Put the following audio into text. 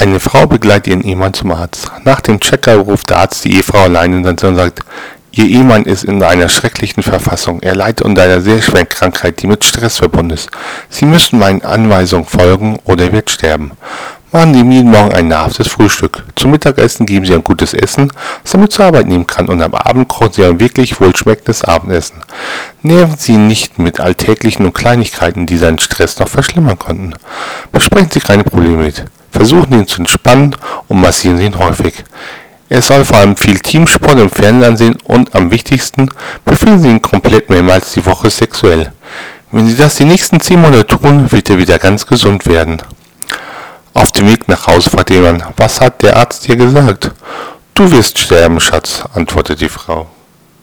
Eine Frau begleitet ihren Ehemann zum Arzt. Nach dem Checker ruft der Arzt die Ehefrau allein in und sagt, Ihr Ehemann ist in einer schrecklichen Verfassung. Er leidet unter einer sehr schweren Krankheit, die mit Stress verbunden ist. Sie müssen meinen Anweisungen folgen oder er wird sterben. Machen Sie ihm jeden Morgen ein nahrhaftes Frühstück. Zum Mittagessen geben Sie ein gutes Essen, das er mit zur Arbeit nehmen kann. Und am Abend kochen Sie ein wirklich wohlschmeckendes Abendessen. Nerven Sie ihn nicht mit alltäglichen und Kleinigkeiten, die seinen Stress noch verschlimmern konnten. Besprechen Sie keine Probleme mit. Versuchen ihn zu entspannen und massieren Sie ihn häufig. Er soll vor allem viel Teamsport im Fernsehen ansehen und am wichtigsten, befriedigen Sie ihn komplett mehrmals die Woche sexuell. Wenn Sie das die nächsten 10 Monate tun, wird er wieder ganz gesund werden. Auf dem Weg nach Hause fragt jemand, was hat der Arzt dir gesagt? Du wirst sterben, Schatz, antwortet die Frau.